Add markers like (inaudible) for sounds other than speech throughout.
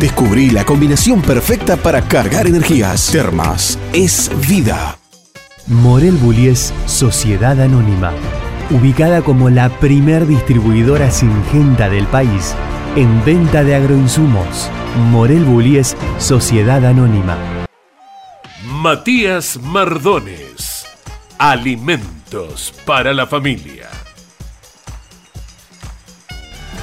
Descubrí la combinación perfecta para cargar energías. Termas es vida. Morel Bullies Sociedad Anónima, ubicada como la primer distribuidora singenta del país en venta de agroinsumos. Morel Bullies Sociedad Anónima. Matías Mardones, alimentos para la familia.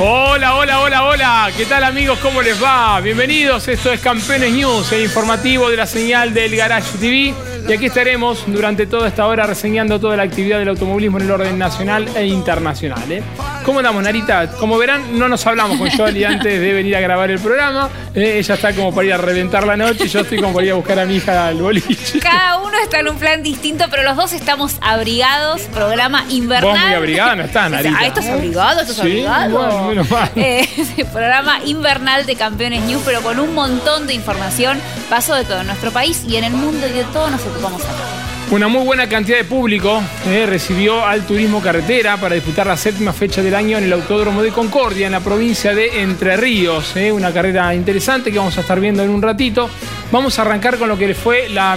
Hola, hola, hola, hola. ¿Qué tal amigos? ¿Cómo les va? Bienvenidos. Esto es Campeones News, el informativo de la señal del Garage TV. Y aquí estaremos durante toda esta hora reseñando toda la actividad del automovilismo en el orden nacional e internacional. ¿eh? ¿Cómo andamos, Narita? Como verán, no nos hablamos con Jolie (laughs) antes de venir a grabar el programa. Eh, ella está como para ir a reventar la noche y yo estoy como para ir a buscar a mi hija al boliche. Cada uno está en un plan distinto, pero los dos estamos abrigados. Programa invernal. Vos muy abrigada no estás, Narita. Ah, ¿estás abrigado? ¿Estás sí, abrigado? Bueno, eh, (laughs) programa invernal de Campeones News, pero con un montón de información. Paso de todo en nuestro país y en el mundo y de todo nos ocupamos acá. Una muy buena cantidad de público eh, recibió al turismo carretera para disputar la séptima fecha del año en el Autódromo de Concordia, en la provincia de Entre Ríos. Eh, una carrera interesante que vamos a estar viendo en un ratito. Vamos a arrancar con lo que le fue la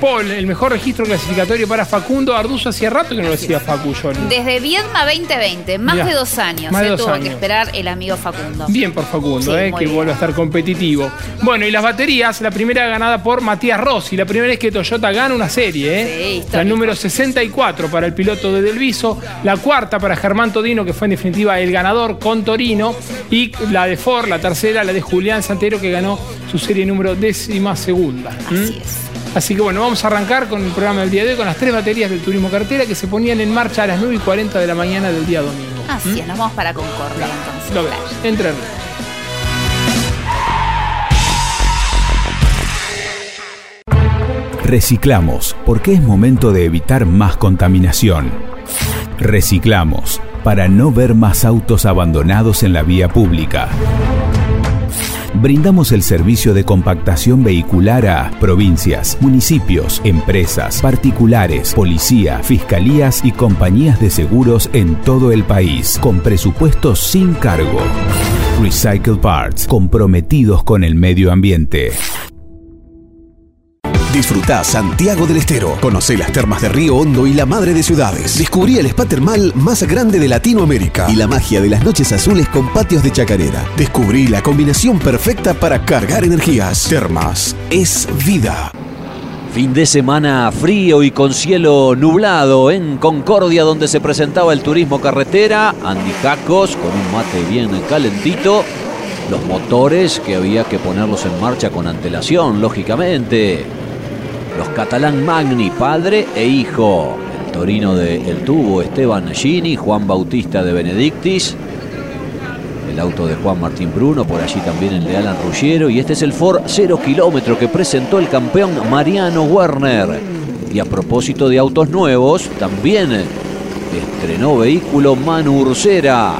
Paul, el mejor registro clasificatorio para Facundo Arduzo. Hacía rato que no lo decía Facu, Johnny. Desde Viedma 2020, más Mirá, de dos años. más de se dos tuvo años. que esperar el amigo Facundo. Bien por Facundo, Sí, eh, que vuelve a estar competitivo. Bueno, y las baterías, la primera ganada por Matías Rossi. La primera es que Toyota gana una serie, ¿eh? Sí, la número 64 para el piloto de Delviso. La cuarta para Germán Todino, que fue en definitiva el ganador con Torino. Y la de Ford, la tercera, la de Julián Santero, que ganó su serie número décima segunda. ¿Mm? Así es. Así que bueno, vamos a arrancar con el programa del día de hoy con las tres baterías del turismo cartera que se ponían en marcha a las 9 y 40 de la mañana del día domingo. Así es, nos vamos para Concordia entonces. Lo vemos. Entre Ríos. Reciclamos, porque es momento de evitar más contaminación. Reciclamos, para no ver más autos abandonados en la vía pública. Brindamos el servicio de compactación vehicular a provincias, municipios, empresas, particulares, policía, fiscalías y compañías de seguros en todo el país, con presupuestos sin cargo. Recycle Parts, comprometidos con el medio ambiente. Disfrutá Santiago del Estero. Conocé las termas de Río Hondo y la madre de ciudades. Descubrí el spa termal más grande de Latinoamérica y la magia de las noches azules con patios de chacarera. Descubrí la combinación perfecta para cargar energías. Termas es vida. Fin de semana frío y con cielo nublado en Concordia, donde se presentaba el turismo carretera. Andy Jacos con un mate bien calentito. Los motores que había que ponerlos en marcha con antelación, lógicamente. Los catalán Magni, padre e hijo. El Torino de El Tubo, Esteban Gini, Juan Bautista de Benedictis, el auto de Juan Martín Bruno, por allí también el de Alan Ruggiero, y este es el Ford 0 kilómetro que presentó el campeón Mariano Werner. Y a propósito de autos nuevos, también estrenó vehículo Manu Ursera,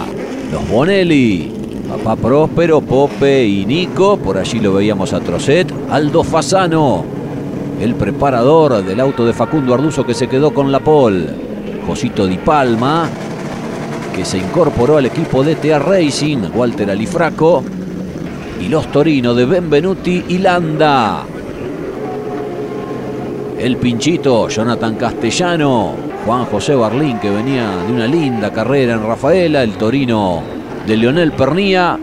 los Bonelli, Papá Próspero, Pope y Nico, por allí lo veíamos a Trocet, Aldo Fasano, el preparador del auto de Facundo Arduzo que se quedó con la pole, Josito Di Palma, que se incorporó al equipo de TA Racing, Walter Alifraco, y los Torino de Benvenuti y Landa. El pinchito Jonathan Castellano, Juan José Barlín que venía de una linda carrera en Rafaela, el Torino de Leonel Pernía,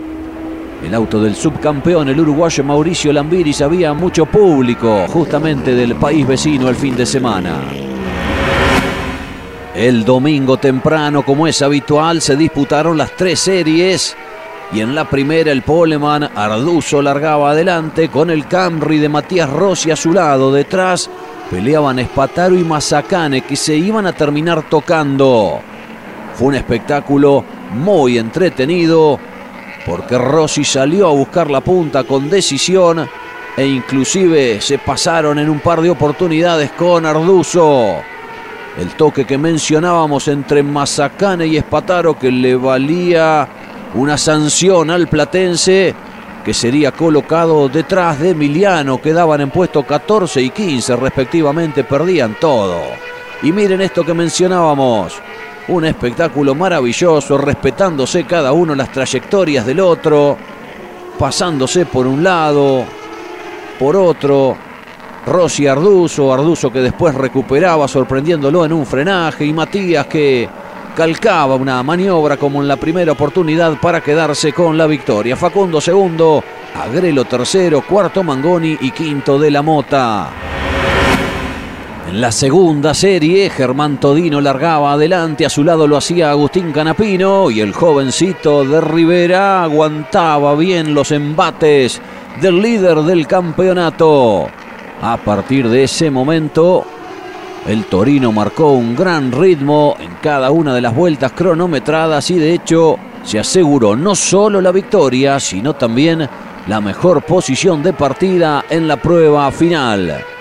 el auto del subcampeón, el uruguayo Mauricio Lambiris, había mucho público justamente del país vecino el fin de semana. El domingo temprano, como es habitual, se disputaron las tres series y en la primera el Poleman Arduzo largaba adelante con el Camry de Matías Rossi a su lado. Detrás peleaban Espataro y Mazacane que se iban a terminar tocando. Fue un espectáculo muy entretenido porque Rossi salió a buscar la punta con decisión e inclusive se pasaron en un par de oportunidades con Arduzo. El toque que mencionábamos entre Mazacane y Espataro que le valía una sanción al platense que sería colocado detrás de Emiliano. Quedaban en puesto 14 y 15 respectivamente, perdían todo. Y miren esto que mencionábamos. Un espectáculo maravilloso, respetándose cada uno las trayectorias del otro, pasándose por un lado, por otro. Rossi Arduzo, Arduzo que después recuperaba sorprendiéndolo en un frenaje y Matías que calcaba una maniobra como en la primera oportunidad para quedarse con la victoria. Facundo segundo, Agrelo tercero, cuarto Mangoni y quinto de la Mota. En la segunda serie, Germán Todino largaba adelante, a su lado lo hacía Agustín Canapino y el jovencito de Rivera aguantaba bien los embates del líder del campeonato. A partir de ese momento, el Torino marcó un gran ritmo en cada una de las vueltas cronometradas y de hecho se aseguró no solo la victoria, sino también la mejor posición de partida en la prueba final.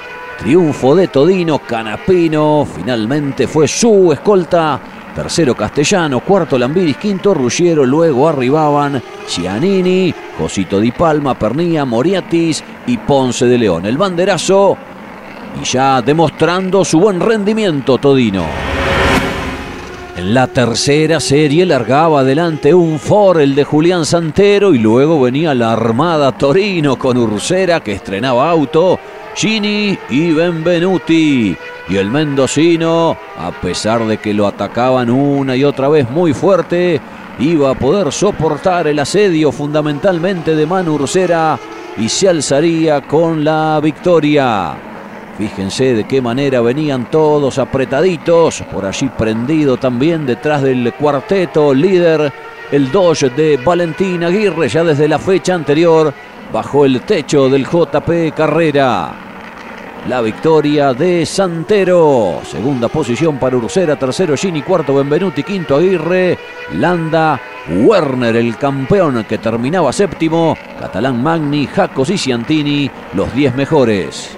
Triunfo de Todino, Canapino, finalmente fue su escolta. Tercero Castellano, cuarto Lambiris, quinto Ruggiero, luego arribaban Cianini, Josito Di Palma, Pernía, Moriatis y Ponce de León. El banderazo y ya demostrando su buen rendimiento Todino. En la tercera serie largaba adelante un Ford, el de Julián Santero, y luego venía la Armada Torino con Ursera que estrenaba auto, Gini y Benvenuti. Y el mendocino, a pesar de que lo atacaban una y otra vez muy fuerte, iba a poder soportar el asedio fundamentalmente de Manu Ursera y se alzaría con la victoria. Fíjense de qué manera venían todos apretaditos, por allí prendido también detrás del cuarteto líder, el Dodge de Valentín Aguirre, ya desde la fecha anterior, bajo el techo del JP Carrera. La victoria de Santero, segunda posición para Ursera, tercero Gini, cuarto Benvenuti, quinto Aguirre, Landa, Werner, el campeón que terminaba séptimo, Catalán Magni, Jacos y Ciantini, los 10 mejores.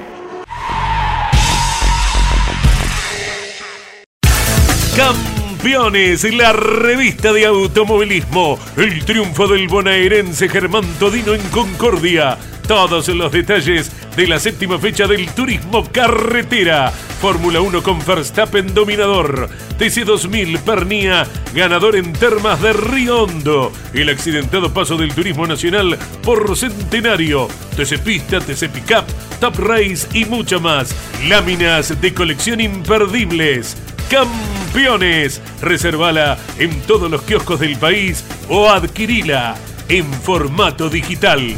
Campeones, la revista de automovilismo. El triunfo del bonaerense Germán Todino en Concordia. Todos los detalles de la séptima fecha del turismo carretera. Fórmula 1 con Verstappen dominador. TC2000 Pernía, ganador en termas de Río Hondo. El accidentado paso del turismo nacional por Centenario. TC Pista, TC Pickup, Top Race y mucho más. Láminas de colección imperdibles. Campeones. Reservala en todos los kioscos del país o adquirila en formato digital.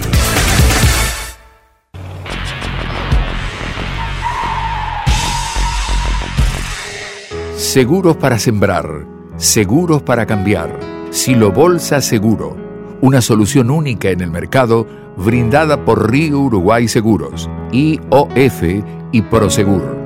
Seguros para sembrar, seguros para cambiar. Silo Bolsa Seguro, una solución única en el mercado brindada por Río Uruguay Seguros, IOF y Prosegur.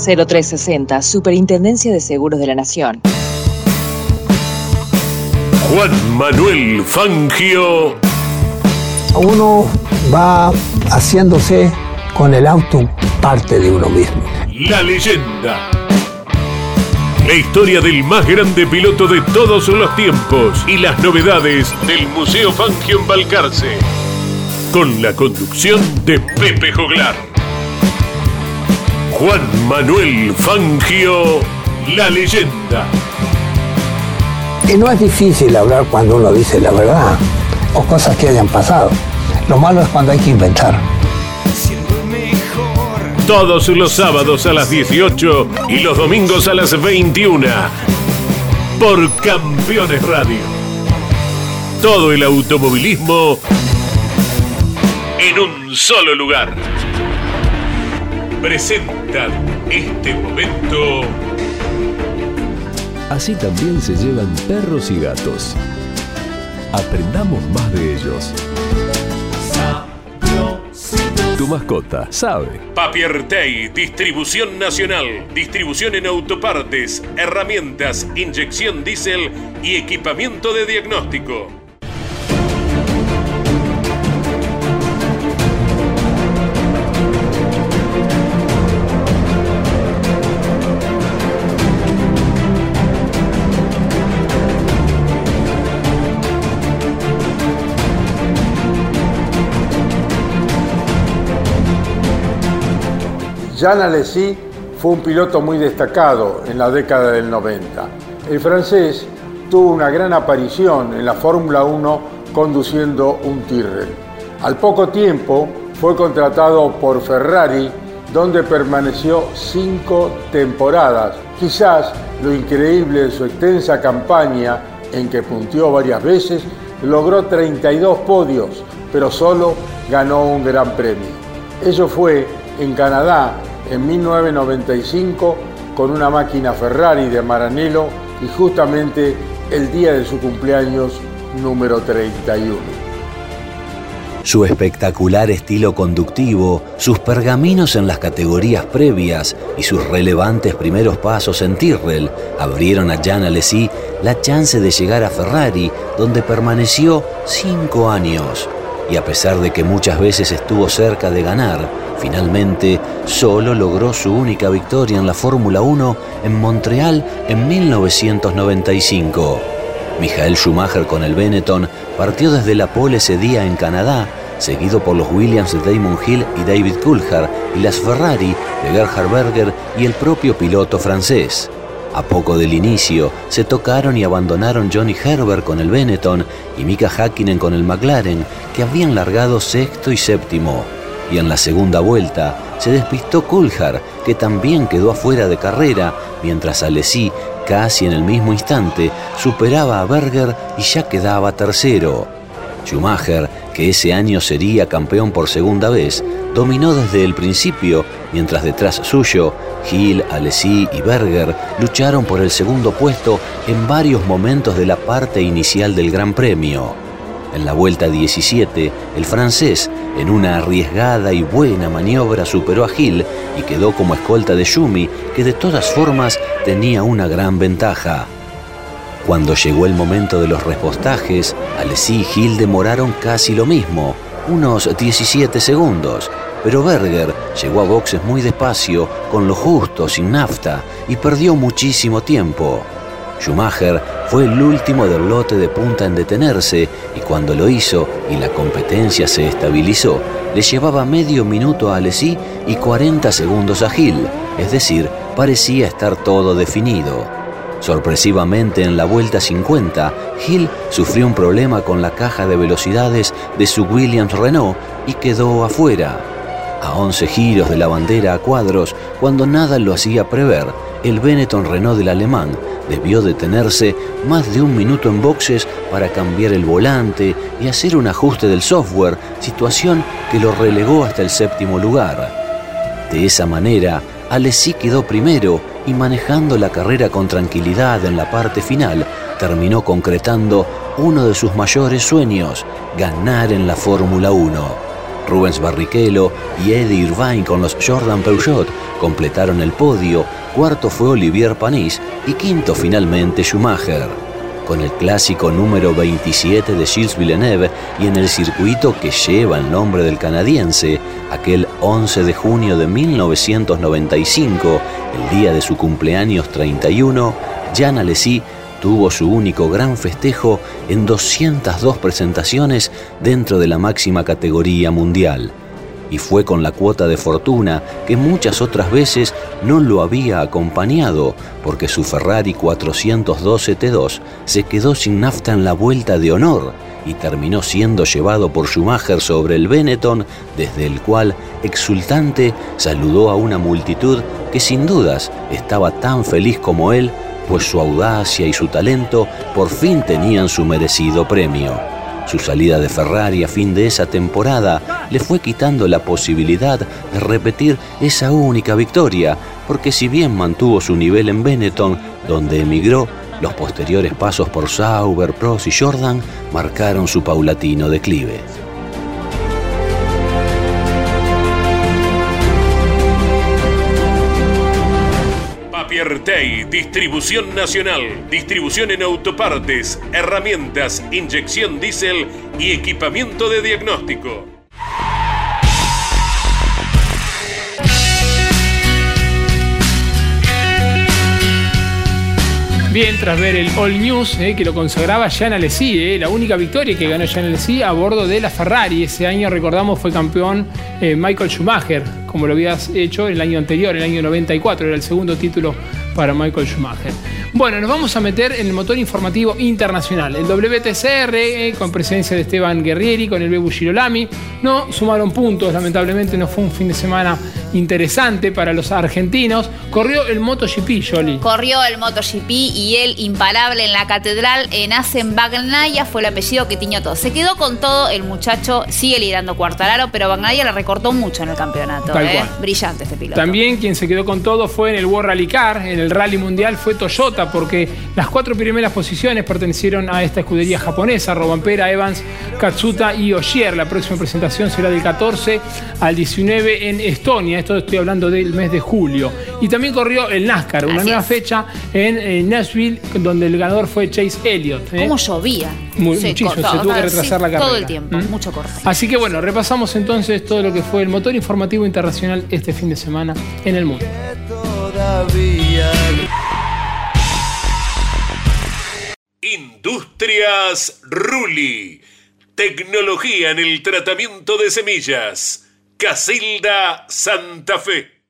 0360, Superintendencia de Seguros de la Nación. Juan Manuel Fangio. Uno va haciéndose con el auto parte de uno mismo. La leyenda. La historia del más grande piloto de todos los tiempos y las novedades del Museo Fangio en Balcarce. Con la conducción de Pepe Joglar. Juan Manuel Fangio, la leyenda. Y no es difícil hablar cuando uno dice la verdad o cosas que hayan pasado. Lo malo es cuando hay que inventar. Todos los sábados a las 18 y los domingos a las 21. Por Campeones Radio. Todo el automovilismo en un solo lugar. Presentan este momento. Así también se llevan perros y gatos. Aprendamos más de ellos. Tu mascota sabe. Papiertei, distribución nacional, distribución en autopartes, herramientas, inyección diésel y equipamiento de diagnóstico. Jean Alesi fue un piloto muy destacado en la década del 90. El francés tuvo una gran aparición en la Fórmula 1 conduciendo un Tyrrell. Al poco tiempo fue contratado por Ferrari, donde permaneció cinco temporadas. Quizás lo increíble de su extensa campaña, en que puntió varias veces, logró 32 podios, pero solo ganó un gran premio. Ello fue en Canadá en 1995 con una máquina Ferrari de Maranello y justamente el día de su cumpleaños número 31. Su espectacular estilo conductivo, sus pergaminos en las categorías previas y sus relevantes primeros pasos en Tyrrell abrieron a Jan Alesi la chance de llegar a Ferrari, donde permaneció cinco años. Y a pesar de que muchas veces estuvo cerca de ganar, finalmente solo logró su única victoria en la Fórmula 1 en Montreal en 1995. Michael Schumacher con el Benetton partió desde la pole ese día en Canadá, seguido por los Williams de Damon Hill y David Coulthard y las Ferrari de Gerhard Berger y el propio piloto francés. A poco del inicio, se tocaron y abandonaron Johnny Herbert con el Benetton y Mika Hakkinen con el McLaren, que habían largado sexto y séptimo. Y en la segunda vuelta, se despistó Coulthard, que también quedó afuera de carrera, mientras Alesi, casi en el mismo instante, superaba a Berger y ya quedaba tercero. Schumacher, que ese año sería campeón por segunda vez, dominó desde el principio, mientras detrás suyo, Hill, Alesi y Berger lucharon por el segundo puesto en varios momentos de la parte inicial del Gran Premio. En la vuelta 17, el francés, en una arriesgada y buena maniobra, superó a Hill y quedó como escolta de Schumi, que de todas formas tenía una gran ventaja. Cuando llegó el momento de los repostajes, Alesi y Hill demoraron casi lo mismo, unos 17 segundos, pero Berger llegó a boxes muy despacio, con lo justo, sin nafta, y perdió muchísimo tiempo. Schumacher fue el último del lote de punta en detenerse y cuando lo hizo y la competencia se estabilizó, le llevaba medio minuto a Alesi y 40 segundos a Hill, es decir, parecía estar todo definido. Sorpresivamente en la vuelta 50, Hill sufrió un problema con la caja de velocidades de su Williams Renault y quedó afuera. A 11 giros de la bandera a cuadros, cuando nada lo hacía prever, el Benetton Renault del alemán debió detenerse más de un minuto en boxes para cambiar el volante y hacer un ajuste del software, situación que lo relegó hasta el séptimo lugar. De esa manera, Alessi quedó primero y manejando la carrera con tranquilidad en la parte final, terminó concretando uno de sus mayores sueños, ganar en la Fórmula 1. Rubens Barrichello y Eddie Irvine con los Jordan Peugeot completaron el podio, cuarto fue Olivier Panis y quinto finalmente Schumacher. Con el clásico número 27 de Gilles Villeneuve y en el circuito que lleva el nombre del canadiense, aquel 11 de junio de 1995, el día de su cumpleaños 31, Jean Alesi tuvo su único gran festejo en 202 presentaciones dentro de la máxima categoría mundial. Y fue con la cuota de fortuna que muchas otras veces no lo había acompañado, porque su Ferrari 412 T2 se quedó sin nafta en la vuelta de honor y terminó siendo llevado por Schumacher sobre el Benetton, desde el cual, exultante, saludó a una multitud que sin dudas estaba tan feliz como él pues su audacia y su talento por fin tenían su merecido premio. Su salida de Ferrari a fin de esa temporada le fue quitando la posibilidad de repetir esa única victoria, porque si bien mantuvo su nivel en Benetton, donde emigró, los posteriores pasos por Sauber, Prost y Jordan marcaron su paulatino declive. Distribución nacional, distribución en autopartes, herramientas, inyección diésel y equipamiento de diagnóstico. Bien, tras ver el All News, eh, que lo consagraba Jean Alesi, eh, la única victoria que ganó Jean Alesi a bordo de la Ferrari. Ese año, recordamos, fue campeón eh, Michael Schumacher, como lo habías hecho el año anterior, el año 94, era el segundo título para Michael Schumacher. Bueno, nos vamos a meter en el motor informativo internacional. El WTCR, eh, con presencia de Esteban Guerrieri, con el Bebu Girolami, no sumaron puntos, lamentablemente no fue un fin de semana interesante para los argentinos. Corrió el MotoGP, Jolly. Corrió el MotoGP y él, imparable en la catedral, en Asen Bagnaya, fue el apellido que tiñó todo. Se quedó con todo, el muchacho sigue liderando Cuartararo, pero Bagnaya le recortó mucho en el campeonato. ¿eh? Brillante este piloto. También quien se quedó con todo fue en el World Rally Car, en el Rally Mundial fue Toyota, porque las cuatro primeras posiciones pertenecieron a esta escudería japonesa, Robampera, Evans, Katsuta y Oshier. La próxima presentación será del 14 al 19 en Estonia, esto estoy hablando del mes de julio. Y también corrió el NASCAR, una nueva fecha en, Nashville, donde el ganador fue Chase Elliott. ¿eh? ¿Cómo llovía? muchísimo, se tuvo que retrasar la carrera. Todo el tiempo, ¿Mm? mucho corte. Así que bueno, repasamos entonces todo lo que fue el motor informativo internacional este fin de semana en el mundo. Industrias Ruli. Tecnología en el tratamiento de semillas. Casilda Santa Fe.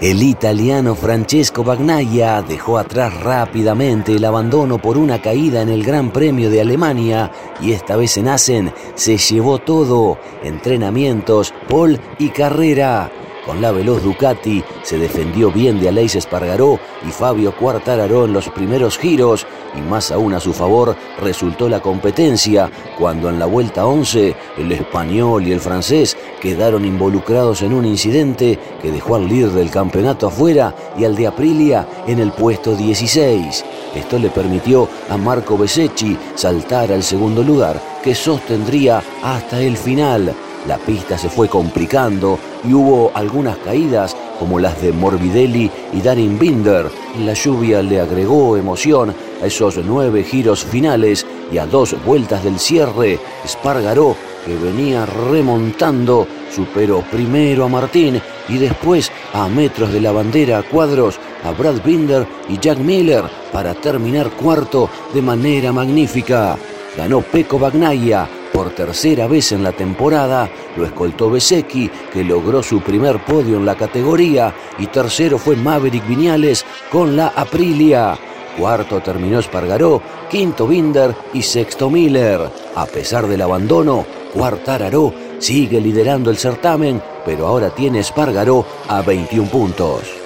El italiano Francesco Bagnaia dejó atrás rápidamente el abandono por una caída en el Gran Premio de Alemania y esta vez en Asen se llevó todo, entrenamientos, pole y carrera. Con la veloz Ducati se defendió bien de Aleix Espargaró y Fabio Quartararo en los primeros giros y más aún a su favor resultó la competencia cuando en la vuelta 11 el español y el francés quedaron involucrados en un incidente que dejó al líder del campeonato afuera y al de Aprilia en el puesto 16. Esto le permitió a Marco Besecchi saltar al segundo lugar que sostendría hasta el final. La pista se fue complicando y hubo algunas caídas como las de Morbidelli y Darin Binder. La lluvia le agregó emoción a esos nueve giros finales y a dos vueltas del cierre. Spargaró, que venía remontando, superó primero a Martín y después a metros de la bandera a cuadros a Brad Binder y Jack Miller para terminar cuarto de manera magnífica. Ganó Peco Bagnaia por tercera vez en la temporada lo escoltó Besecchi, que logró su primer podio en la categoría, y tercero fue Maverick Viñales con la Aprilia. Cuarto terminó Espargaró, quinto Binder y sexto Miller. A pesar del abandono, Cuartararo sigue liderando el certamen, pero ahora tiene Espargaró a 21 puntos.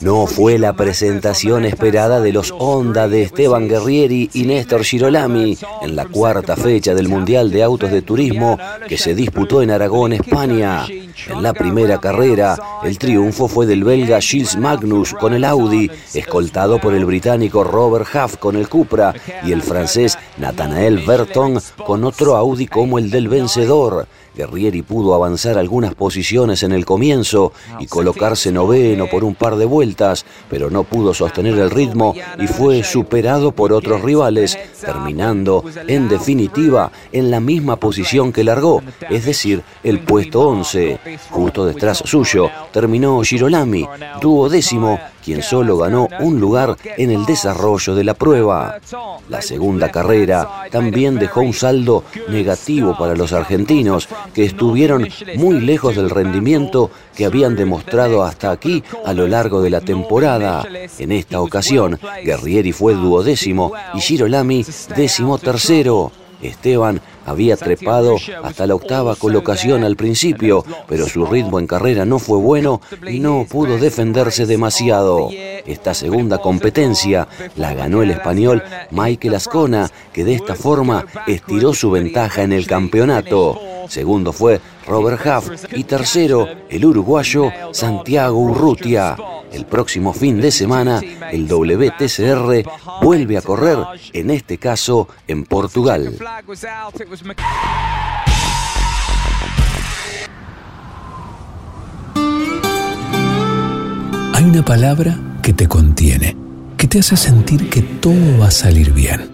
No fue la presentación esperada de los Honda de Esteban Guerrieri y Néstor Girolami en la cuarta fecha del Mundial de Autos de Turismo que se disputó en Aragón, España. En la primera carrera, el triunfo fue del belga Gilles Magnus con el Audi, escoltado por el británico Robert Huff con el Cupra y el francés Nathanael Berton con otro Audi como el del vencedor. Guerrieri pudo avanzar algunas posiciones en el comienzo y colocarse noveno por un par de vueltas, pero no pudo sostener el ritmo y fue superado por otros rivales, terminando en definitiva en la misma posición que largó, es decir, el puesto 11. Justo detrás suyo terminó Girolami, duodécimo, quien solo ganó un lugar en el desarrollo de la prueba. La segunda carrera también dejó un saldo negativo para los argentinos, que estuvieron muy lejos del rendimiento que habían demostrado hasta aquí a lo largo de la temporada. En esta ocasión, Guerrieri fue duodécimo y Girolami décimo tercero. Esteban había trepado hasta la octava colocación al principio, pero su ritmo en carrera no fue bueno y no pudo defenderse demasiado. Esta segunda competencia la ganó el español Michael Ascona, que de esta forma estiró su ventaja en el campeonato. Segundo fue Robert Huff y tercero el uruguayo Santiago Urrutia. El próximo fin de semana el WTCR vuelve a correr, en este caso en Portugal. Hay una palabra que te contiene, que te hace sentir que todo va a salir bien.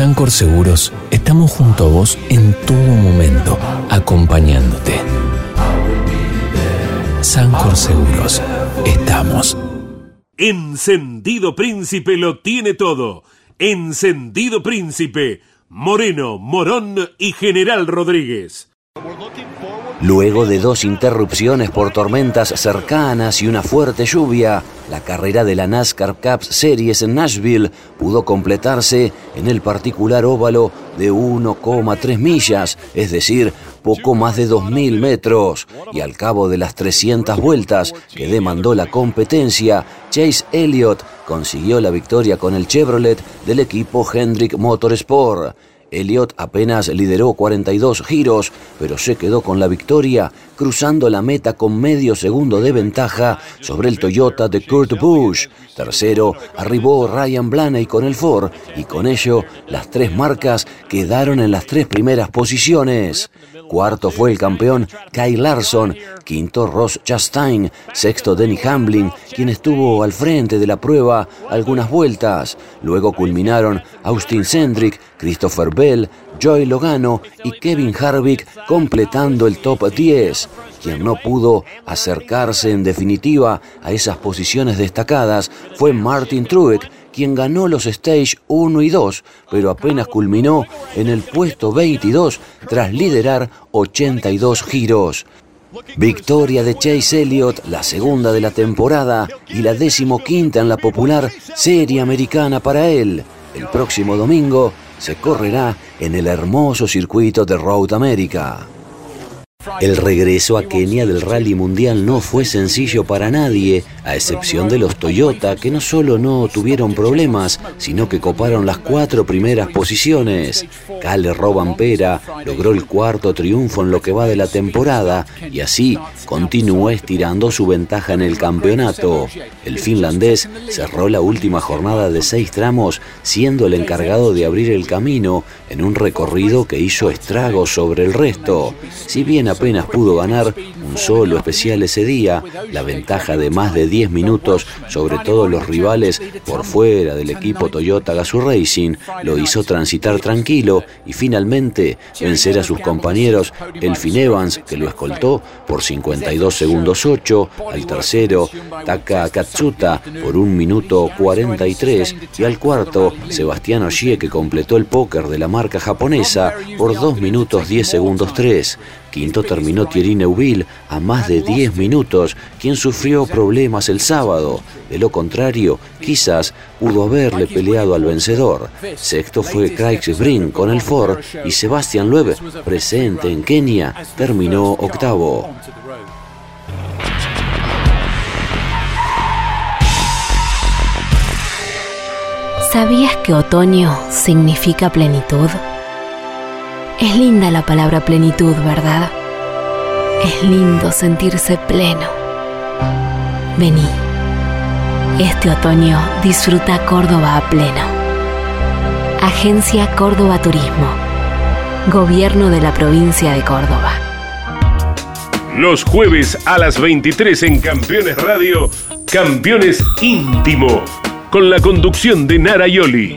Sancor Seguros estamos junto a vos en todo momento, acompañándote. Sancor Seguros, estamos. Encendido Príncipe lo tiene todo. Encendido Príncipe, Moreno, Morón y General Rodríguez. Luego de dos interrupciones por tormentas cercanas y una fuerte lluvia, la carrera de la NASCAR Cup Series en Nashville pudo completarse en el particular óvalo de 1,3 millas, es decir, poco más de 2.000 metros. Y al cabo de las 300 vueltas que demandó la competencia, Chase Elliott consiguió la victoria con el Chevrolet del equipo Hendrick Motorsport. Elliott apenas lideró 42 giros, pero se quedó con la victoria, cruzando la meta con medio segundo de ventaja sobre el Toyota de Kurt Busch. Tercero, arribó Ryan Blaney con el Ford, y con ello las tres marcas quedaron en las tres primeras posiciones. Cuarto fue el campeón Kyle Larson, quinto Ross Chastain, sexto Denny Hamlin, quien estuvo al frente de la prueba algunas vueltas. Luego culminaron Austin Cendrick, Christopher Bell, Joy Logano y Kevin Harvick completando el top 10. Quien no pudo acercarse en definitiva a esas posiciones destacadas fue Martin Truex, quien ganó los Stage 1 y 2, pero apenas culminó en el puesto 22 tras liderar 82 giros. Victoria de Chase Elliott, la segunda de la temporada y la decimoquinta en la popular Serie Americana para él. El próximo domingo se correrá en el hermoso circuito de Road America. El regreso a Kenia del Rally Mundial no fue sencillo para nadie, a excepción de los Toyota, que no solo no tuvieron problemas, sino que coparon las cuatro primeras posiciones. Kalle Robampera logró el cuarto triunfo en lo que va de la temporada y así continuó estirando su ventaja en el campeonato. El finlandés cerró la última jornada de seis tramos, siendo el encargado de abrir el camino en un recorrido que hizo estragos sobre el resto. Si bien apenas pudo ganar un solo especial ese día, la ventaja de más de 10 minutos sobre todos los rivales por fuera del equipo Toyota Gazoo Racing lo hizo transitar tranquilo y finalmente vencer a sus compañeros Elfin Evans, que lo escoltó por 52 segundos 8, al tercero Taka Katsuta por 1 minuto 43 y al cuarto Sebastián Oshie que completó el póker de la marca japonesa por 2 minutos 10 segundos 3. Quinto terminó Thierry Neuville a más de 10 minutos, quien sufrió problemas el sábado. De lo contrario, quizás pudo haberle peleado al vencedor. Sexto fue Craig Brink con el Ford y Sebastian Loeb, presente en Kenia, terminó octavo. ¿Sabías que otoño significa plenitud? Es linda la palabra plenitud, ¿verdad? Es lindo sentirse pleno. Vení. Este otoño disfruta Córdoba a pleno. Agencia Córdoba Turismo. Gobierno de la provincia de Córdoba. Los jueves a las 23 en Campeones Radio, Campeones Íntimo, con la conducción de Nara Yoli.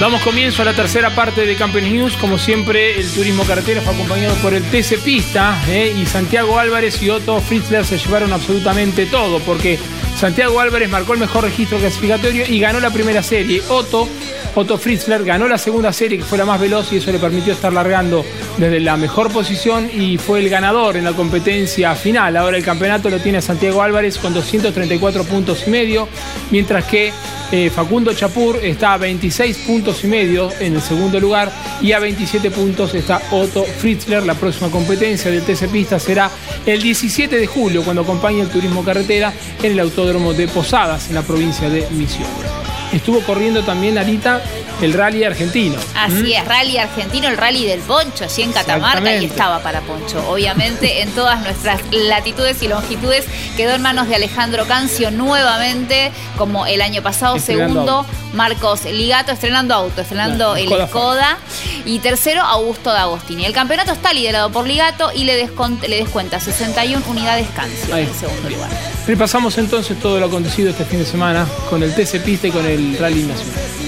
Damos comienzo a la tercera parte de Campeones News. Como siempre, el turismo carretera fue acompañado por el TC Pista ¿eh? y Santiago Álvarez y Otto Fritzler se llevaron absolutamente todo porque Santiago Álvarez marcó el mejor registro clasificatorio y ganó la primera serie. Otto Otto Fritzler ganó la segunda serie, que fue la más veloz, y eso le permitió estar largando desde la mejor posición y fue el ganador en la competencia final. Ahora el campeonato lo tiene Santiago Álvarez con 234 puntos y medio, mientras que eh, Facundo Chapur está a 26 puntos y medio en el segundo lugar y a 27 puntos está Otto Fritzler. La próxima competencia del TC Pista será el 17 de julio cuando acompañe el turismo carretera en el Autódromo de Posadas en la provincia de Misiones. Estuvo corriendo también Arita el rally argentino. Así es, rally argentino, el rally del Poncho, así en Catamarca y estaba para Poncho. Obviamente en todas nuestras latitudes y longitudes quedó en manos de Alejandro Cancio nuevamente, como el año pasado, segundo Marcos Ligato estrenando auto, estrenando el Skoda. Y tercero, Augusto D'Agostini. El campeonato está liderado por Ligato y le, le descuenta 61 unidades Cancio en el segundo lugar. Repasamos entonces todo lo acontecido este fin de semana con el TC Pista y con el Rally Nacional.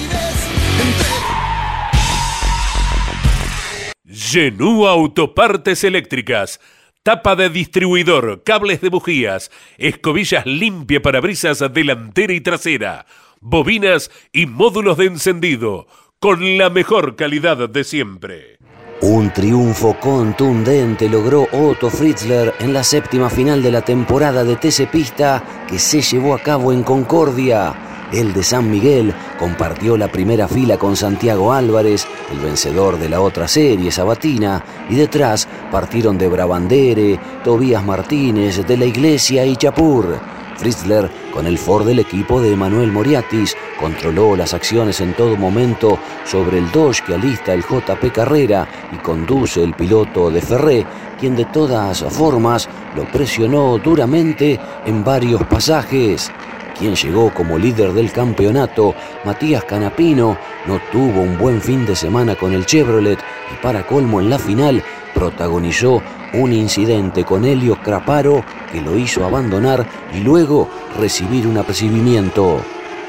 Genú Autopartes Eléctricas. Tapa de distribuidor, cables de bujías, escobillas limpia para brisas delantera y trasera, bobinas y módulos de encendido, con la mejor calidad de siempre. Un triunfo contundente logró Otto Fritzler en la séptima final de la temporada de TC Pista que se llevó a cabo en Concordia. El de San Miguel compartió la primera fila con Santiago Álvarez, el vencedor de la otra serie, Sabatina, y detrás partieron de Brabandere, Tobías Martínez, de la Iglesia y Chapur. Fritzler, con el Ford del equipo de Emanuel Moriatis, controló las acciones en todo momento sobre el Dodge que alista el JP Carrera y conduce el piloto de Ferré, quien de todas formas lo presionó duramente en varios pasajes quien llegó como líder del campeonato, Matías Canapino, no tuvo un buen fin de semana con el Chevrolet y para colmo en la final protagonizó un incidente con Helio Craparo que lo hizo abandonar y luego recibir un apercibimiento.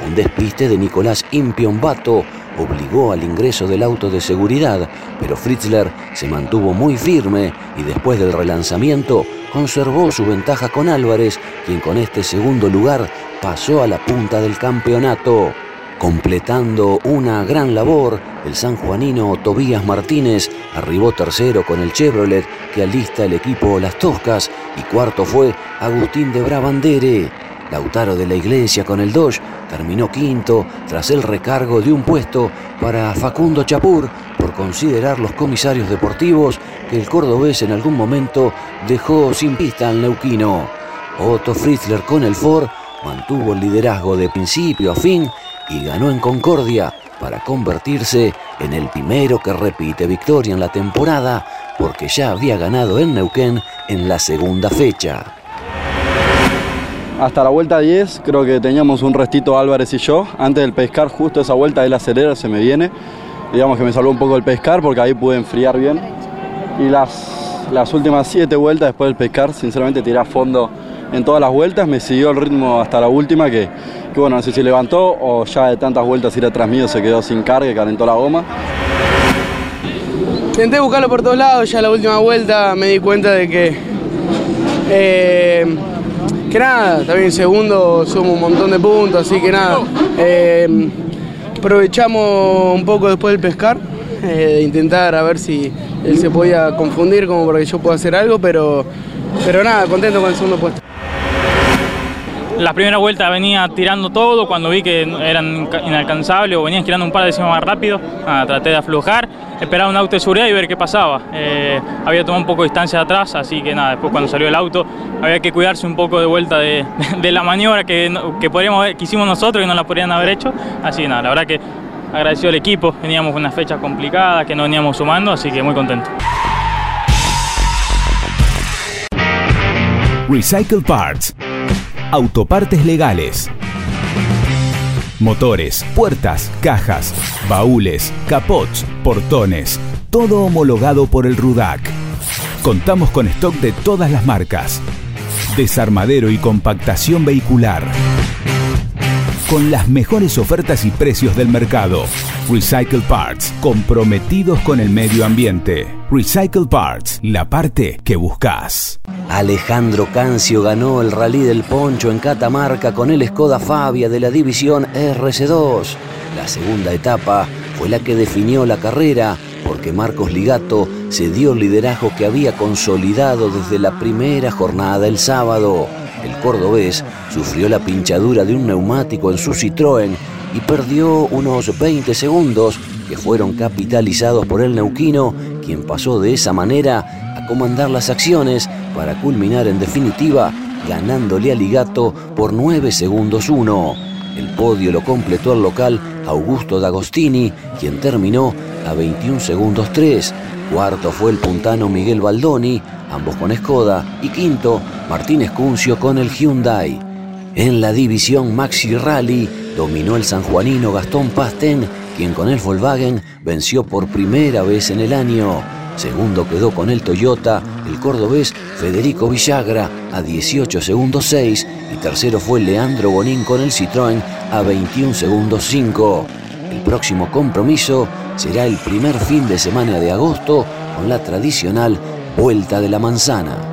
Un despiste de Nicolás Impiombato obligó al ingreso del auto de seguridad, pero Fritzler se mantuvo muy firme y después del relanzamiento conservó su ventaja con Álvarez, quien con este segundo lugar pasó a la punta del campeonato. Completando una gran labor, el sanjuanino Tobías Martínez arribó tercero con el Chevrolet que alista el equipo Las Toscas y cuarto fue Agustín de Brabandere. Lautaro de la Iglesia con el Dodge terminó quinto tras el recargo de un puesto para Facundo Chapur por considerar los comisarios deportivos que el cordobés en algún momento dejó sin pista al neuquino. Otto Fritzler con el Ford mantuvo el liderazgo de principio a fin y ganó en Concordia para convertirse en el primero que repite victoria en la temporada porque ya había ganado en Neuquén en la segunda fecha. Hasta la vuelta 10 creo que teníamos un restito Álvarez y yo. Antes del pescar justo esa vuelta él acelera, se me viene. Digamos que me salvó un poco el pescar porque ahí pude enfriar bien. Y las, las últimas 7 vueltas después del pescar, sinceramente tiré a fondo en todas las vueltas. Me siguió el ritmo hasta la última que, bueno, no sé si levantó o ya de tantas vueltas ir atrás mío se quedó sin carga y calentó la goma. Intenté buscarlo por todos lados, ya la última vuelta me di cuenta de que, eh, que nada, también segundo somos un montón de puntos, así que nada, eh, aprovechamos un poco después del pescar, eh, intentar a ver si él se podía confundir como para que yo pueda hacer algo, pero, pero nada, contento con el segundo puesto. Las primeras vueltas venía tirando todo, cuando vi que eran inalcanzables o venían girando un par de décimas más rápido, nada, traté de aflojar, esperar un auto de seguridad y ver qué pasaba. Eh, había tomado un poco de distancia atrás, así que nada, después cuando salió el auto había que cuidarse un poco de vuelta de, (laughs) la maniobra que, que, podríamos, que hicimos nosotros y no la podrían haber hecho. Así que nada, la verdad que agradecido al equipo, veníamos unas fechas complicadas que no veníamos sumando, así que muy contento. Recycle Parts. Autopartes legales. Motores, puertas, cajas, baúles, capots, portones. Todo homologado por el RUDAC. Contamos con stock de todas las marcas. Desarmadero y compactación vehicular. Con las mejores ofertas y precios del mercado. Recycle Parts, comprometidos con el medio ambiente. Recycle Parts, la parte que buscas. Alejandro Cancio ganó el Rally del Poncho en Catamarca con el Skoda Fabia de la división RC2. La segunda etapa fue la que definió la carrera porque Marcos Ligato se dio el liderazgo que había consolidado desde la primera jornada el sábado. El cordobés sufrió la pinchadura de un neumático en su Citroën y perdió unos 20 segundos que fueron capitalizados por el neuquino, quien pasó de esa manera a comandar las acciones para culminar en definitiva ganándole a Ligato por 9 segundos 1. El podio lo completó el local Augusto D'Agostini, quien terminó a 21 segundos 3. Cuarto fue el puntano Miguel Baldoni, ambos con Skoda, y quinto Martínez Cuncio con el Hyundai. En la división Maxi Rally dominó el sanjuanino Gastón Pastén, quien con el Volkswagen venció por primera vez en el año. Segundo quedó con el Toyota el cordobés Federico Villagra a 18 segundos 6 y tercero fue Leandro Bonín con el Citroën a 21 segundos 5. El próximo compromiso será el primer fin de semana de agosto con la tradicional Vuelta de la Manzana.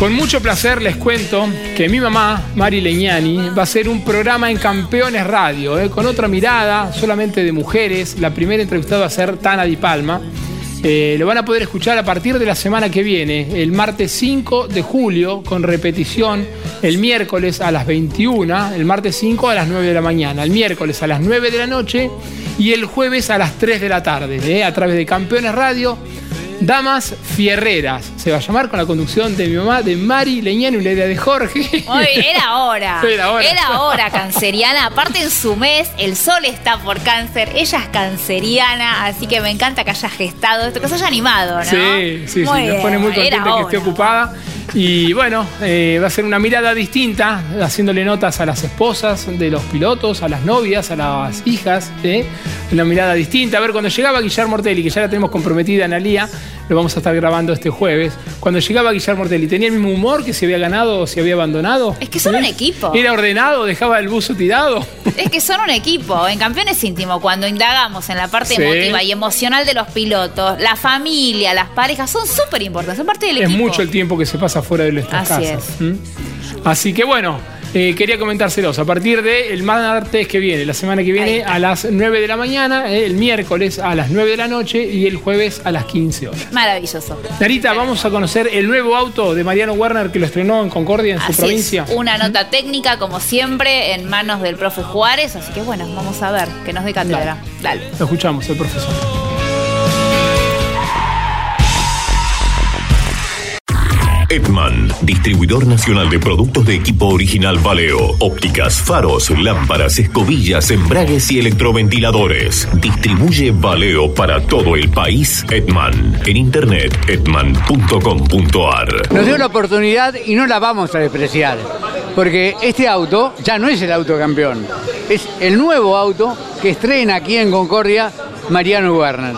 Con mucho placer les cuento que mi mamá, Mari Leñani, va a hacer un programa en Campeones Radio, eh, con otra mirada, solamente de mujeres. La primera entrevistada va a ser Tana Di Palma. Eh, lo van a poder escuchar a partir de la semana que viene, el martes 5 de julio, con repetición el miércoles a las 21, el martes 5 a las 9 de la mañana, el miércoles a las 9 de la noche y el jueves a las 3 de la tarde, eh, a través de Campeones Radio. Damas Fierreras. Se va a llamar con la conducción de mi mamá, de Mari Leñano y la idea de Jorge. Hoy era hora. (laughs) Era hora. Era hora, canceriana. Aparte en su mes, el sol está por cáncer. Ella es canceriana, así que me encanta que haya gestado esto, que se haya animado, ¿no? Sí, sí, Muy sí. Nos pone muy contenta que esté ocupada. Y bueno, eh, va a ser una mirada distinta, haciéndole notas a las esposas de los pilotos, a las novias, a las hijas, ¿eh? una mirada distinta. A ver, cuando llegaba Guillermo Ortelli, que ya la tenemos comprometida en Alía, lo vamos a estar grabando este jueves. Cuando llegaba Guillermo Ortelli, ¿tenía el mismo humor que si había ganado o si había abandonado? Es que son un equipo. ¿Era ordenado? ¿Dejaba el buzo tirado? Es que son un equipo. En Campeones Íntimo, cuando indagamos en la parte Sí. emotiva y emocional de los pilotos, la familia, las parejas, son súper importantes, son parte del Es equipo. mucho el tiempo que se pasa fuera de nuestras Así casas. ¿Mm? Así que bueno, eh, quería comentárselos. A partir del martes que viene, la semana que viene, a las 9 de la mañana, eh, el miércoles a las 9 de la noche y el jueves a las 15 horas. Maravilloso. Narita, vamos a conocer el nuevo auto de Mariano Werner que lo estrenó en Concordia, en su provincia. es, una nota técnica, como siempre, en manos del profe Juárez. Así que bueno, vamos a ver, que nos dé cátedra. Dale. Lo escuchamos, el profesor. Edman, distribuidor nacional de productos de equipo original Valeo, ópticas, faros, lámparas, escobillas, embragues y electroventiladores. Distribuye Valeo para todo el país. Edman, en internet edman.com.ar. Nos dio la oportunidad y no la vamos a despreciar, porque este auto ya no es el auto campeón, es el nuevo auto que estrena aquí en Concordia Mariano Werner.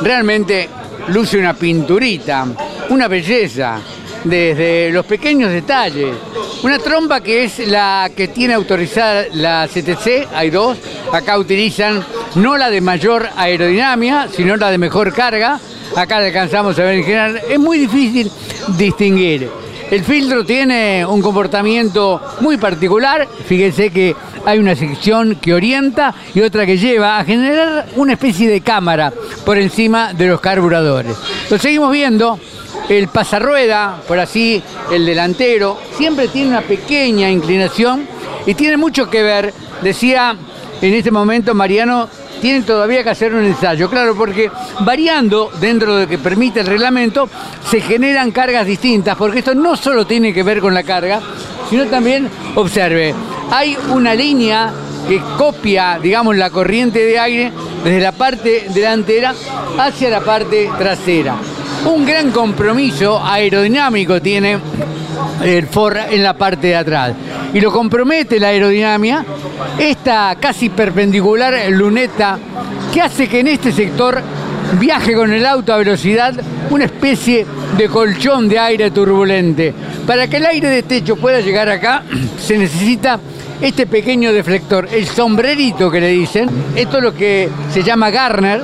Realmente luce una pinturita, una belleza, desde los pequeños detalles. Una trompa que es la que tiene autorizada la CTC, hay dos, acá utilizan no la de mayor aerodinámica, sino la de mejor carga, acá alcanzamos a ver en general, es muy difícil distinguir. El filtro tiene un comportamiento muy particular, fíjense que hay una sección que orienta y otra que lleva a generar una especie de cámara por encima de los carburadores. Lo seguimos viendo, el pasarrueda, por así, el delantero, siempre tiene una pequeña inclinación y tiene mucho que ver, decía en este momento Mariano, tienen todavía que hacer un ensayo, claro, porque variando dentro de lo que permite el reglamento, se generan cargas distintas, porque esto no solo tiene que ver con la carga, sino también, observe, hay una línea que copia, digamos, la corriente de aire desde la parte delantera hacia la parte trasera. Un gran compromiso aerodinámico tiene el Ford en la parte de atrás. Y lo compromete la aerodinámica, esta casi perpendicular luneta que hace que en este sector viaje con el auto a velocidad una especie de colchón de aire turbulente. Para que el aire de techo pueda llegar acá, (clears throat) se necesita este pequeño deflector, el sombrerito que le dicen. Esto es lo que se llama Garner,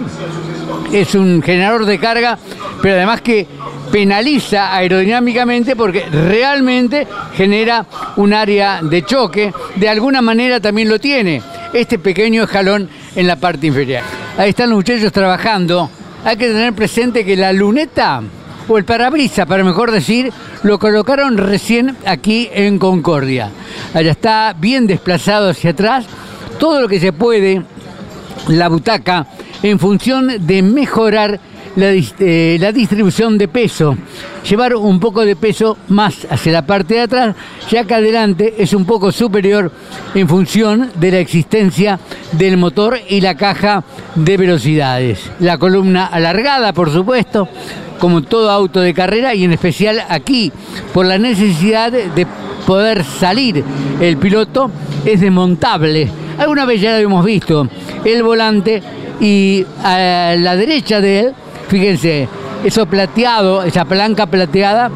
es un generador de carga, pero además que penaliza aerodinámicamente porque realmente genera un área de choque. De alguna manera también lo tiene este pequeño escalón en la parte inferior. Ahí están los muchachos trabajando. Hay que tener presente que la luneta, o el parabrisa, para mejor decir, lo colocaron recién aquí en Concordia. Allá está bien desplazado hacia atrás. Todo lo que se puede, la butaca, en función de mejorar eh, la distribución de peso, llevar un poco de peso más hacia la parte de atrás, ya que adelante es un poco superior en función de la existencia del motor y la caja de velocidades. La columna alargada, por supuesto, como todo auto de carrera y en especial aquí, por la necesidad de poder salir el piloto, es desmontable. Alguna vez ya lo hemos visto, el volante y a la derecha de él, fíjense, eso plateado, esa palanca plateada,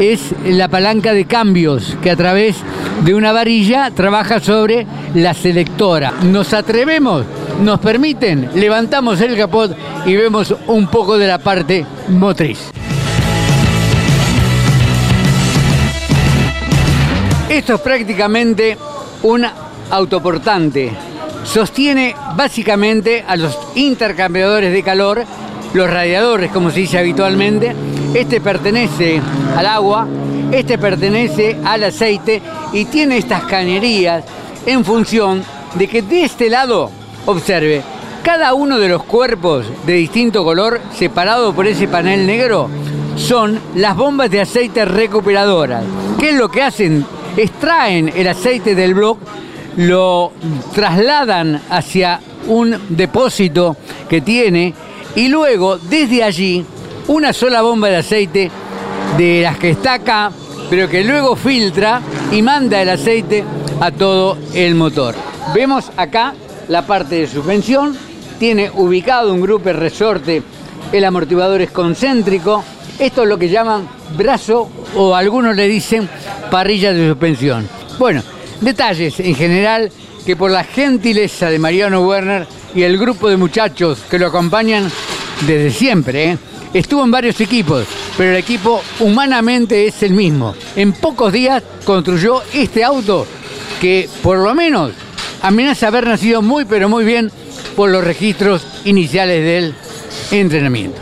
es la palanca de cambios que a través de una varilla trabaja sobre la selectora. ¿Nos atrevemos? ¿Nos permiten? Levantamos el capot y vemos un poco de la parte motriz. Esto es prácticamente un autoportante. Sostiene básicamente a los intercambiadores de calor, los radiadores como se dice habitualmente. Este pertenece al agua, este pertenece al aceite y tiene estas cañerías en función de que de este lado, observe, cada uno de los cuerpos de distinto color, separado por ese panel negro, son las bombas de aceite recuperadoras. ¿Qué es lo que hacen? Extraen el aceite del bloque, lo trasladan hacia un depósito que tiene y luego desde allí una sola bomba de aceite de las que está acá pero que luego filtra y manda el aceite a todo el motor. Vemos acá la parte de suspensión, tiene ubicado un grupo resorte, el amortiguador es concéntrico, esto es lo que llaman brazo o algunos le dicen parrilla de suspensión. Bueno, detalles en general que por la gentileza de Mariano Werner y el grupo de muchachos que lo acompañan desde siempre, ¿eh? estuvo en varios equipos, pero el equipo humanamente es el mismo. En pocos días construyó este auto que por lo menos amenaza haber nacido muy pero muy bien por los registros iniciales del entrenamiento.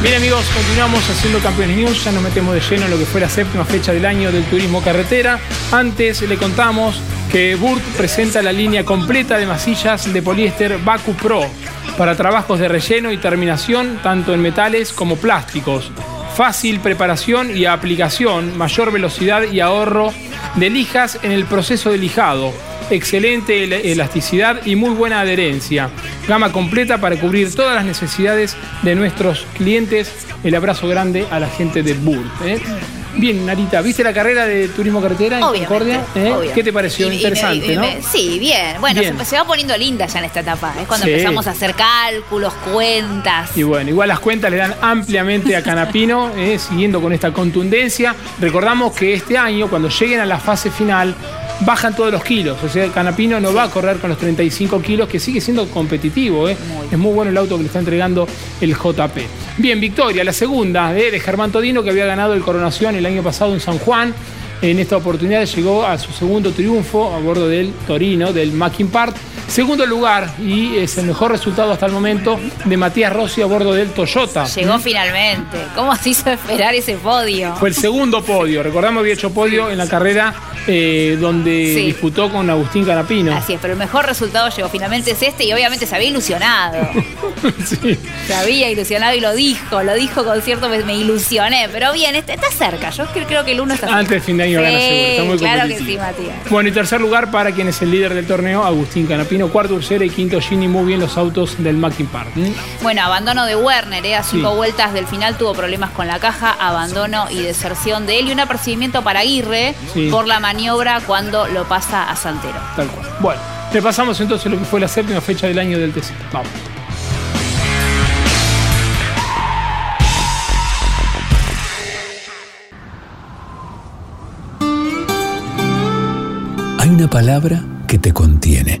Bien amigos, continuamos haciendo Campeones News, ya nos metemos de lleno en lo que fue la séptima fecha del año del turismo carretera. Antes le contamos que Burt presenta la línea completa de masillas de poliéster Baku Pro para trabajos de relleno y terminación tanto en metales como plásticos. Fácil preparación y aplicación, mayor velocidad y ahorro de lijas en el proceso de lijado excelente el- elasticidad y muy buena adherencia. Gama completa para cubrir todas las necesidades de nuestros clientes. El abrazo grande a la gente de Burt. ¿eh? Bien, Narita, ¿viste la carrera de turismo carretera en Obviamente, Concordia? ¿Eh? ¿Qué te pareció? Y- Interesante, y- ¿no? Sí, bien. Bueno, Bien. Se, se va poniendo linda ya en esta etapa. Es cuando Sí. empezamos a hacer cálculos, cuentas. Y bueno, igual las cuentas le dan ampliamente a Canapino, (laughs) eh, siguiendo con esta contundencia. Recordamos que este año, cuando lleguen a la fase final, bajan todos los kilos. O sea, Canapino no va a correr con los 35 kilos, que sigue siendo competitivo. eh. Es muy bueno el auto que le está entregando el JP. Bien, victoria, la segunda eh, de Germán Todino, que había ganado el Coronación el año pasado en San Juan. En esta oportunidad llegó a su segundo triunfo a bordo del Torino, del Mackin Part. Segundo lugar, y es el mejor resultado hasta el momento, de Matías Rossi a bordo del Toyota. Llegó finalmente. ¿Cómo se hizo esperar ese podio? Fue el segundo podio. Recordamos había hecho podio en la carrera eh, donde Sí. disputó con Agustín Canapino. Así es, pero el mejor resultado llegó finalmente es este y obviamente se había ilusionado. (laughs) Se había ilusionado y lo dijo, lo dijo con cierto, me, me ilusioné. Pero bien, este- está cerca. Yo cre- creo que el uno está cerca. Antes del fin de año Sí, gana seguro. Está muy claro que sí, Matías. Bueno, y tercer lugar para quien es el líder del torneo, Agustín Canapino. Cuarto Ursera y quinto Gini. Muy bien los autos del Mackin Park. ¿Mm? Bueno, abandono de Werner, ¿eh? a cinco Sí. vueltas del final tuvo problemas con la caja, abandono y deserción de él y un apercibimiento para Aguirre Sí. por la maniobra cuando lo pasa a Santero. Tal cual. Bueno, repasamos entonces lo que fue la séptima fecha del año del TC. Vamos. Hay una palabra que te contiene,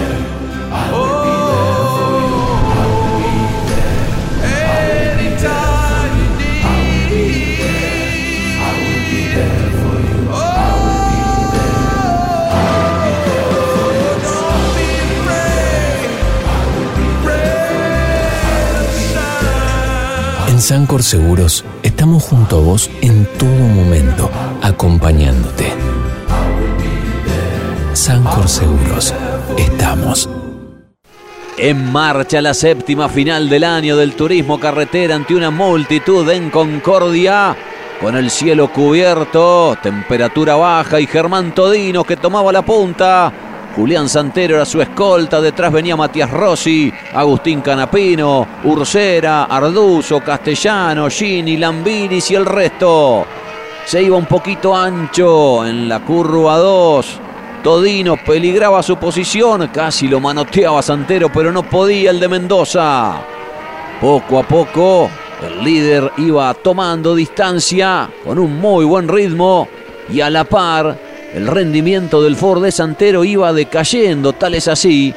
Sancor Seguros estamos junto a vos en todo momento, acompañándote. Sancor Seguros. Estamos. En marcha la séptima final del año del turismo carretera ante una multitud en Concordia. Con el cielo cubierto, temperatura baja y Germán Todino que tomaba la punta. Julián Santero era su escolta, detrás venía Matías Rossi, Agustín Canapino, Ursera, Arduzo, Castellano, Gini, Lambiris y el resto. Se iba un poquito ancho en la curva 2. Todino peligraba su posición, casi lo manoteaba Santero, pero no podía el de Mendoza. Poco a poco, el líder iba tomando distancia con un muy buen ritmo y a la par el rendimiento del Ford de Santero iba decayendo, tal es así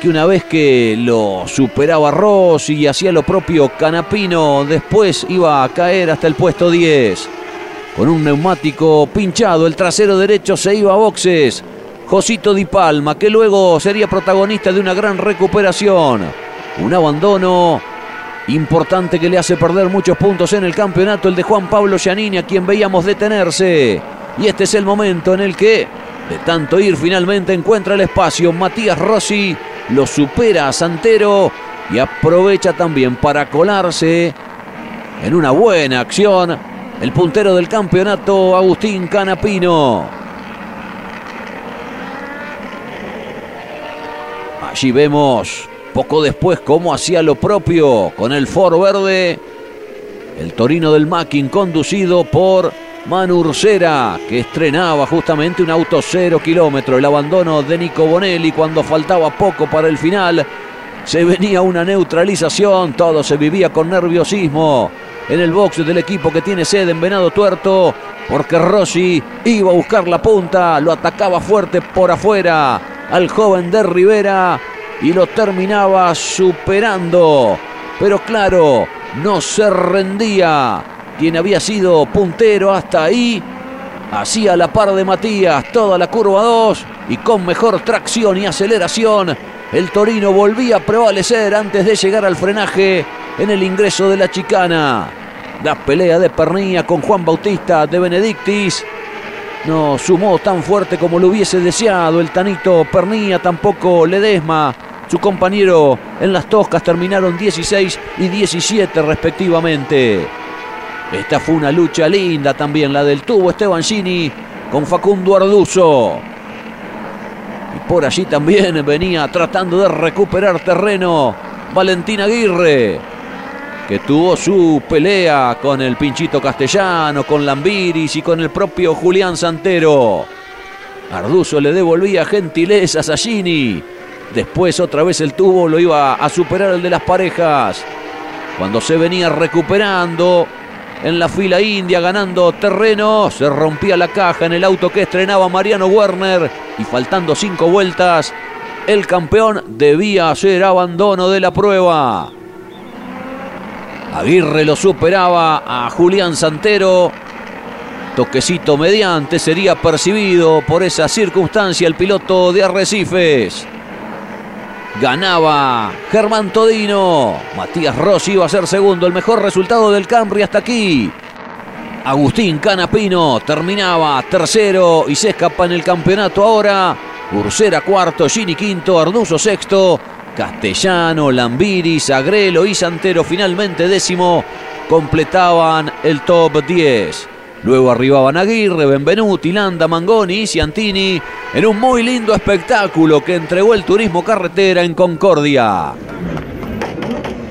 que una vez que lo superaba Rossi y hacía lo propio Canapino, después iba a caer hasta el puesto 10. Con un neumático pinchado, el trasero derecho se iba a boxes. Josito Di Palma, que luego sería protagonista de una gran recuperación. Un abandono importante que le hace perder muchos puntos en el campeonato, el de Juan Pablo Giannini, a quien veíamos detenerse. Y este es el momento en el que, de tanto ir, finalmente encuentra el espacio. Matías Rossi lo supera a Santero y aprovecha también para colarse en una buena acción el puntero del campeonato, Agustín Canapino. Allí vemos poco después cómo hacía lo propio con el Ford Verde. El Torino del Mackin conducido por Manu Ursera, que estrenaba justamente un auto cero kilómetro. El abandono de Nico Bonelli cuando faltaba poco para el final. Se venía una neutralización, todo se vivía con nerviosismo en el box del equipo que tiene sede en Venado Tuerto, porque Rossi iba a buscar la punta, lo atacaba fuerte por afuera al joven de Rivera y lo terminaba superando. Pero claro, no se rendía quien había sido puntero hasta ahí, hacía la par de Matías toda la curva 2 y con mejor tracción y aceleración, el Torino volvía a prevalecer antes de llegar al frenaje en el ingreso de la chicana. La pelea de Pernilla con Juan Bautista de Benedictis no sumó tan fuerte como lo hubiese deseado. El Tanito Pernilla tampoco Ledesma. Su compañero en las toscas terminaron 16 y 17 respectivamente. Esta fue una lucha linda también, la del tubo Esteban Gini con Facundo Arduzo. Y por allí también venía tratando de recuperar terreno Valentín Aguirre, que tuvo su pelea con el Pinchito Castellano, con Lambiris y con el propio Julián Santero. Arduzo le devolvía gentilezas a Gini. Después otra vez el tubo lo iba a superar el de las parejas. Cuando se venía recuperando, en la fila india ganando terreno. Se rompía la caja en el auto que estrenaba Mariano Werner y faltando cinco vueltas, el campeón debía hacer abandono de la prueba. Aguirre lo superaba a Julián Santero. Toquecito mediante sería percibido por esa circunstancia el piloto de Arrecifes. Ganaba Germán Todino. Matías Rossi iba a ser segundo. El mejor resultado del Camry hasta aquí. Agustín Canapino terminaba tercero y se escapa en el campeonato ahora. Ursera cuarto, Gini quinto, Arduzo sexto, Castellano, Lambiris, Agrelo y Santero finalmente décimo completaban el top 10. Luego arribaban Aguirre, Benvenuti, Landa, Mangoni y Ciantini en un muy lindo espectáculo que entregó el turismo carretera en Concordia.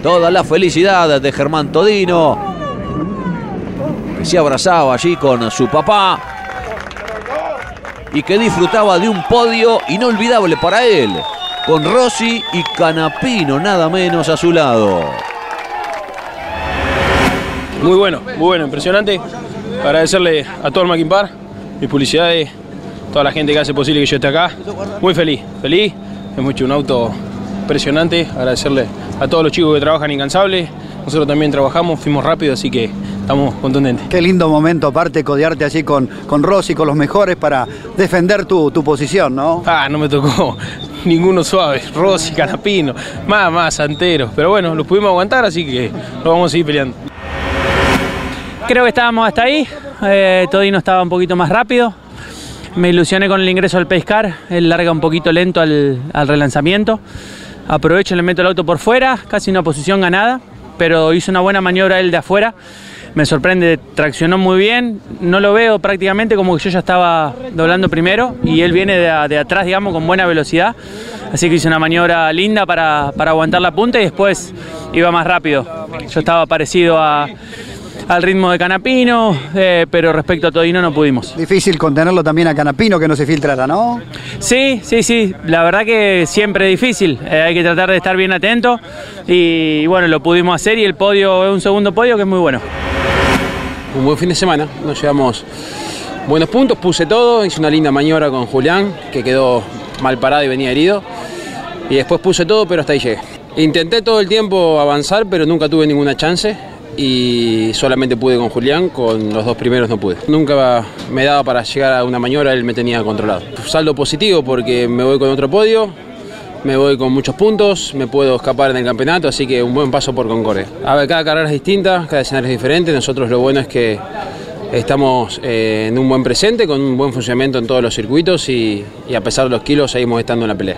Toda la felicidad de Germán Todino, que se abrazaba allí con su papá y que disfrutaba de un podio inolvidable para él, con Rossi y Canapino nada menos a su lado. Muy bueno, muy bueno, impresionante agradecerle a todo el Mackin Par, mis publicidades, toda la gente que hace posible que yo esté acá. Muy feliz, feliz. Hemos hecho un auto impresionante. Agradecerle a todos los chicos que trabajan incansables. Nosotros también trabajamos, fuimos rápido, así que estamos contundentes. Qué lindo momento, aparte, codearte así con, con Rossi, con los mejores para defender tu, tu posición, ¿no? Ah, no me tocó (laughs) ninguno suave. Rossi, Canapino, más, más, Santero. Pero bueno, los pudimos aguantar, así que lo vamos a seguir peleando. Creo que estábamos hasta ahí. Eh, Todino estaba un poquito más rápido. me ilusioné con el ingreso al pescar, él larga un poquito lento al, al relanzamiento. Aprovecho, le meto el auto por fuera, casi una posición ganada, pero hizo una buena maniobra él de afuera. Me sorprende, traccionó muy bien, no lo veo prácticamente como que yo ya estaba doblando primero y él viene de, de atrás, digamos, con buena velocidad. Así que hizo una maniobra linda para, para aguantar la punta y después iba más rápido. Yo estaba parecido a- al ritmo de Canapino, eh, pero respecto a Todino no pudimos. Difícil contenerlo también a Canapino, que no se filtrara, ¿no? Sí, sí, sí. La verdad que siempre es difícil. Eh, hay que tratar de estar bien atento. Y, y bueno, lo pudimos hacer y el podio es un segundo podio que es muy bueno. Un buen fin de semana, nos llevamos buenos puntos, puse todo, hice una linda maniobra con Julián, que quedó mal parado y venía herido. Y después puse todo, pero hasta ahí llegué. Intenté todo el tiempo avanzar, pero nunca tuve ninguna chance. Y solamente pude con Julián, con los dos primeros no pude. Nunca me daba para llegar a una maniobra, él me tenía controlado. Saldo positivo porque me voy con otro podio, me voy con muchos puntos, me puedo escapar en el campeonato, así que un buen paso por Concordia. A ver, cada carrera es distinta, cada escenario es diferente. Nosotros lo bueno es que estamos eh, en un buen presente, con un buen funcionamiento en todos los circuitos y, y a pesar de los kilos seguimos estando en la pelea.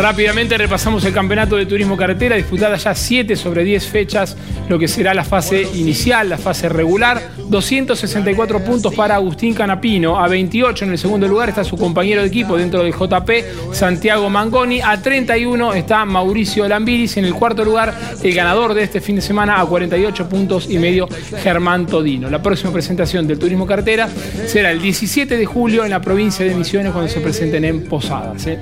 Rápidamente repasamos el campeonato de turismo carretera, disputada ya 7 sobre 10 fechas, lo que será la fase inicial, la fase regular. 264 puntos para Agustín Canapino, a 28 en el segundo lugar está su compañero de equipo dentro del JP, Santiago Mangoni, a 31 está Mauricio Lambiris, en el cuarto lugar el ganador de este fin de semana a 48 puntos y medio, Germán Todino. La próxima presentación del turismo carretera será el 17 de julio en la provincia de Misiones cuando se presenten en Posadas. ¿eh?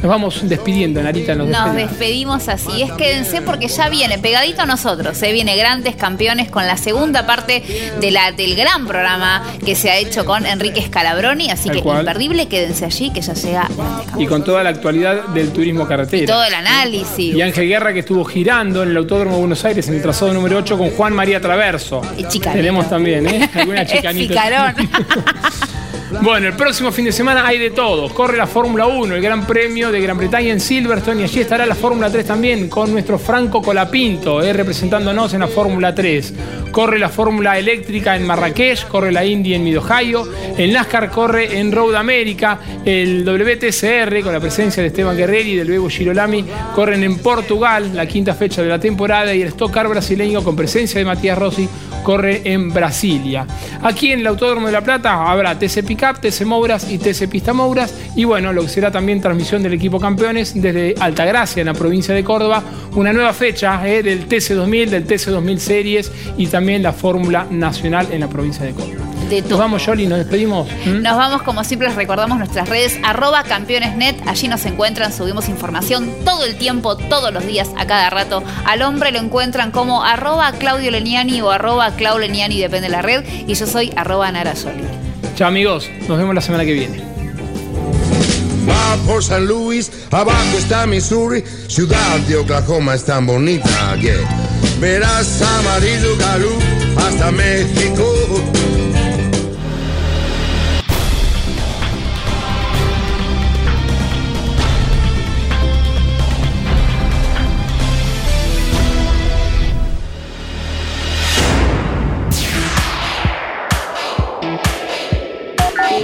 Nos vamos despidiendo, Narita. Nos, Nos despedimos. así. Es quédense porque ya viene pegadito a nosotros. ¿eh? Viene Grandes Campeones con la segunda parte de la, del gran programa que se ha hecho con Enrique Scalabroni. Así Tal que cual. imperdible, quédense allí que ya llega. Y con toda la actualidad del turismo carretera. Todo el análisis. Y Ángel Guerra que estuvo girando en el Autódromo de Buenos Aires en el trazado número 8 con Juan María Traverso. chicanito. Tenemos también, ¿eh? (laughs) Alguna chicanita. (laughs) Bueno, el próximo fin de semana hay de todo. Corre la Fórmula 1, el Gran Premio de Gran Bretaña en Silverstone y allí estará la Fórmula 3 también con nuestro Franco Colapinto, eh, representándonos en la Fórmula 3. Corre la Fórmula Eléctrica en Marrakech, corre la Indy en Mid-Ohio, el NASCAR corre en Road America, el WTCR con la presencia de Esteban Guerreri y del Bebo Girolami corren en Portugal, la quinta fecha de la temporada, y el Stock Car brasileño con presencia de Matías Rossi corre en Brasilia. Aquí en el Autódromo de La Plata habrá TC Pickup, TC Mouras y TC Pista Mouras. Y bueno, lo que será también transmisión del equipo campeones desde Altagracia, en la provincia de Córdoba. Una nueva fecha eh, del TC 2000, del TC 2000 Series y también la Fórmula Nacional en la provincia de Córdoba. De Nos vamos, Yoli, nos despedimos. ¿Mm? Nos vamos, como siempre, les recordamos nuestras redes, arroba campeonesnet. Allí nos encuentran, subimos información todo el tiempo, todos los días, a cada rato. Al hombre lo encuentran como arroba Claudio Leniani o arroba Clau Leniani, depende de la red. Y yo soy arroba Nara Soli. Chao, amigos. Nos vemos la semana que viene. Va por San Luis, abajo está Missouri, ciudad de Oklahoma es tan bonita que verás amarillo galú hasta México.